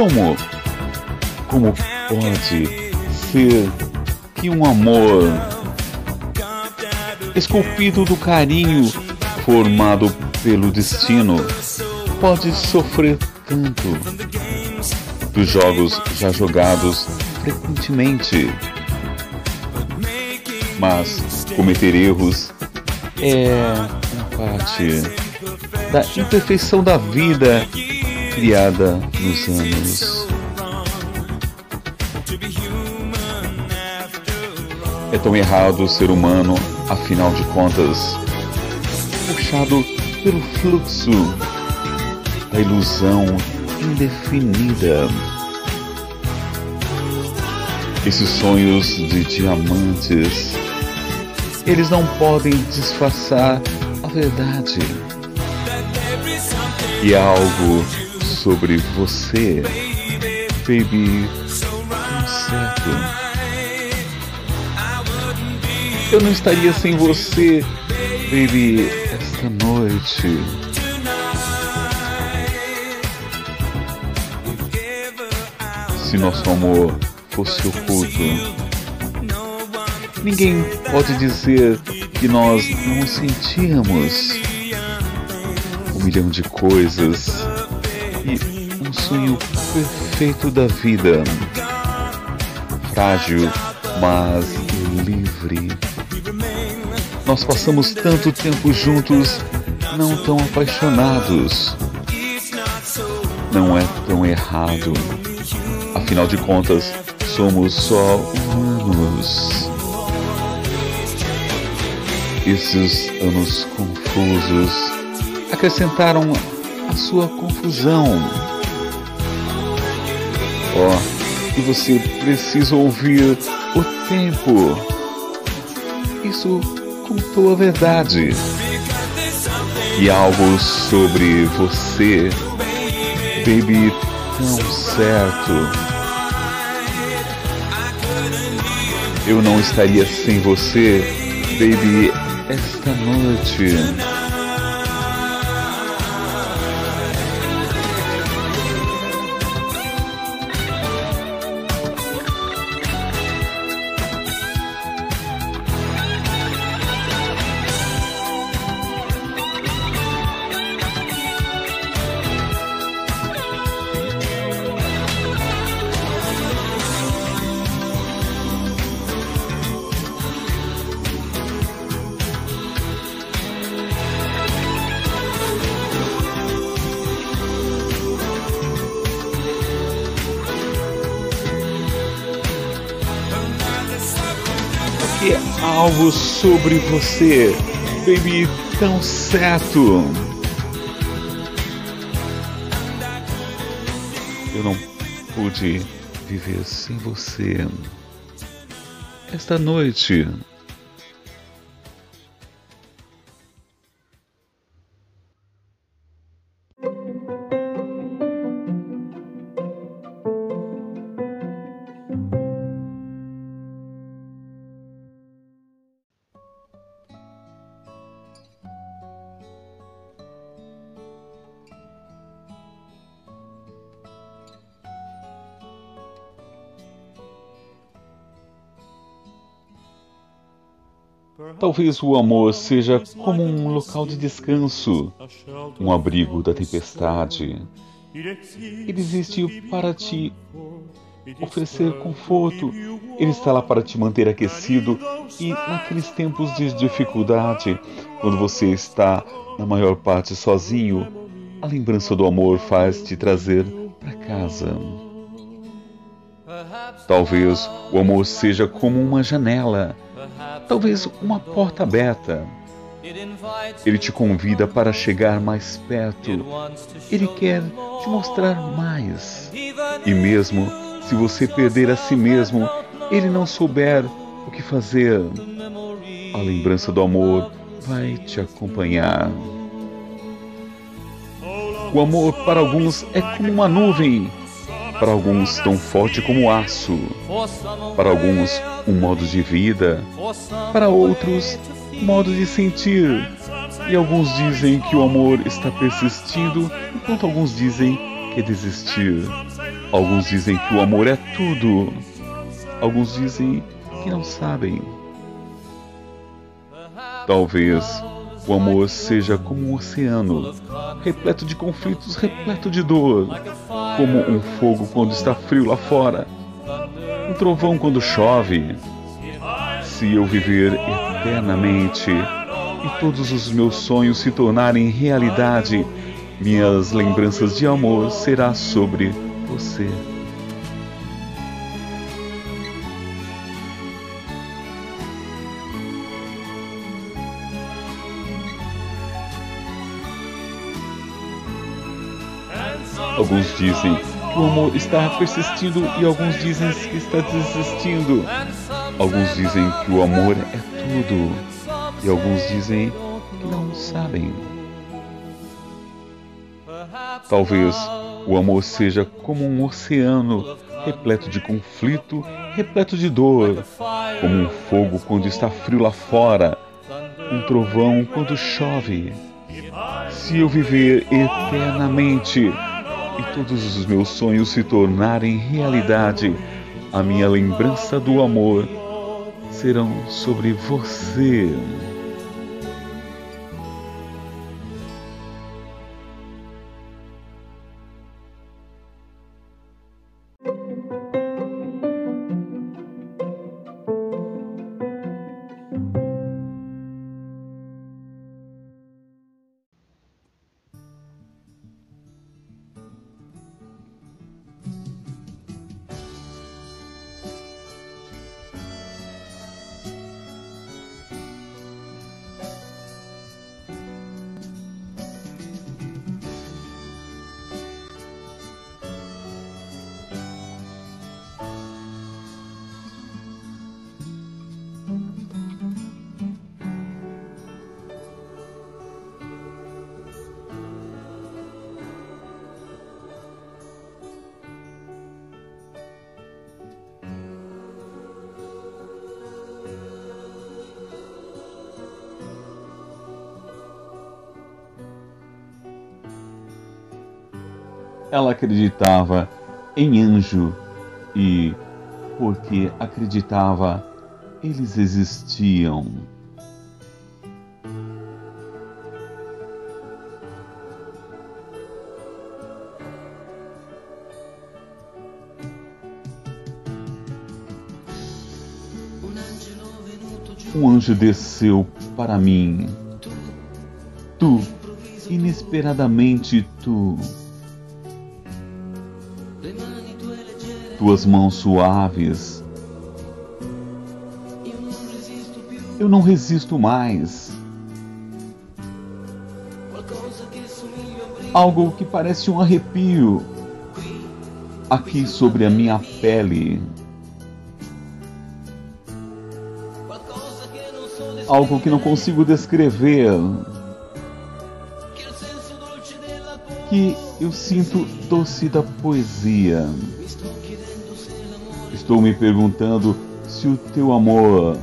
Como? Como pode ser que um amor esculpido do carinho formado pelo destino pode sofrer tanto dos jogos já jogados frequentemente? Mas cometer erros é uma parte da imperfeição da vida criada nos anos. É tão errado o ser humano, afinal de contas, puxado pelo fluxo da ilusão indefinida. Esses sonhos de diamantes, eles não podem disfarçar a verdade. E algo sobre você, baby, certo. Eu não estaria sem você, baby, esta noite. Se nosso amor fosse oculto, ninguém pode dizer que nós não sentíamos um milhão de coisas e um sonho perfeito da vida. Frágil, mas livre. Nós passamos tanto tempo juntos, não tão apaixonados. Não é tão errado. Afinal de contas, somos só humanos. Esses anos confusos acrescentaram a sua confusão. Ó, oh, e você precisa ouvir o tempo. Isso contou a verdade. E algo sobre você, baby, tão certo. Eu não estaria sem você, baby, esta noite. Algo sobre você, baby, tão certo. Eu não pude viver sem você. Esta noite Talvez o amor seja como um local de descanso, um abrigo da tempestade. Ele existe para te oferecer conforto, Ele está lá para te manter aquecido e naqueles tempos de dificuldade, quando você está na maior parte sozinho, a lembrança do amor faz te trazer para casa. Talvez o amor seja como uma janela, talvez uma porta aberta. Ele te convida para chegar mais perto. Ele quer te mostrar mais. E mesmo se você perder a si mesmo, ele não souber o que fazer, a lembrança do amor vai te acompanhar. O amor para alguns é como uma nuvem, para alguns tão forte como aço, para alguns um modo de vida, para outros um modo de sentir. E alguns dizem que o amor está persistindo, enquanto alguns dizem que é desistir. Alguns dizem que o amor é tudo. Alguns dizem que não sabem. Talvez o amor seja como um oceano, repleto de conflitos, repleto de dor, como um fogo quando está frio lá fora, um trovão quando chove. Se eu viver eternamente e todos os meus sonhos se tornarem realidade, minhas lembranças de amor será sobre você. Alguns dizem que o amor está persistindo e alguns dizem que está desistindo. Alguns dizem que o amor é tudo e alguns dizem que não sabem. Talvez o amor seja como um oceano repleto de conflito, repleto de dor, como um fogo quando está frio lá fora, um trovão quando chove. Se eu viver eternamente, e todos os meus sonhos se tornarem realidade, a minha lembrança do amor serão sobre você. Ela acreditava em anjo e, porque acreditava, eles existiam. Um anjo desceu para mim. Tu, inesperadamente tu. Tuas mãos suaves. Eu não resisto mais. Algo que parece um arrepio aqui sobre a minha pele. Algo que não consigo descrever. Que eu sinto doce da poesia. Estou me perguntando se o teu amor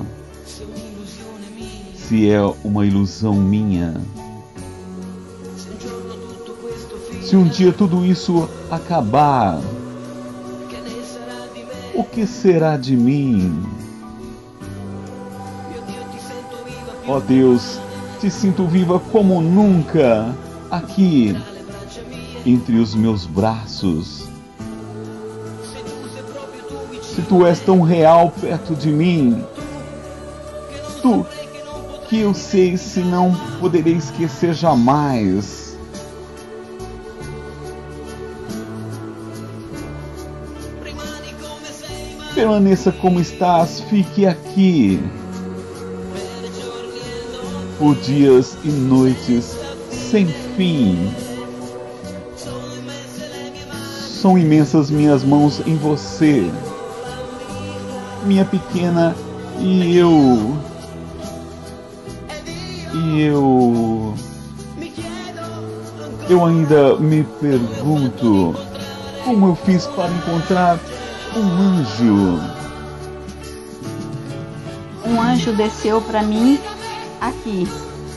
se é uma ilusão minha. Se um dia tudo isso acabar, o que será de mim? Ó oh Deus, te sinto viva como nunca, aqui, entre os meus braços. Se tu és tão real perto de mim. Tu, que eu sei se não poderei esquecer jamais. Permaneça como estás, fique aqui. Por dias e noites sem fim. São imensas minhas mãos em você, minha pequena, e eu. E eu. Eu ainda me pergunto como eu fiz para encontrar um anjo. Um anjo desceu para mim aqui.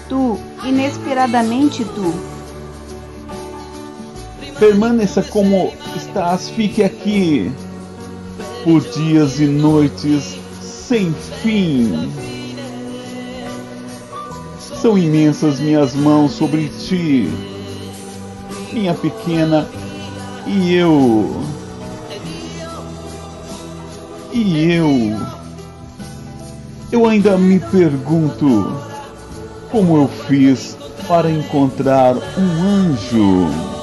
Tu, inesperadamente tu. Permaneça como estás, fique aqui por dias e noites sem fim. São imensas minhas mãos sobre ti, minha pequena, e eu. E eu. Eu ainda me pergunto como eu fiz para encontrar um anjo.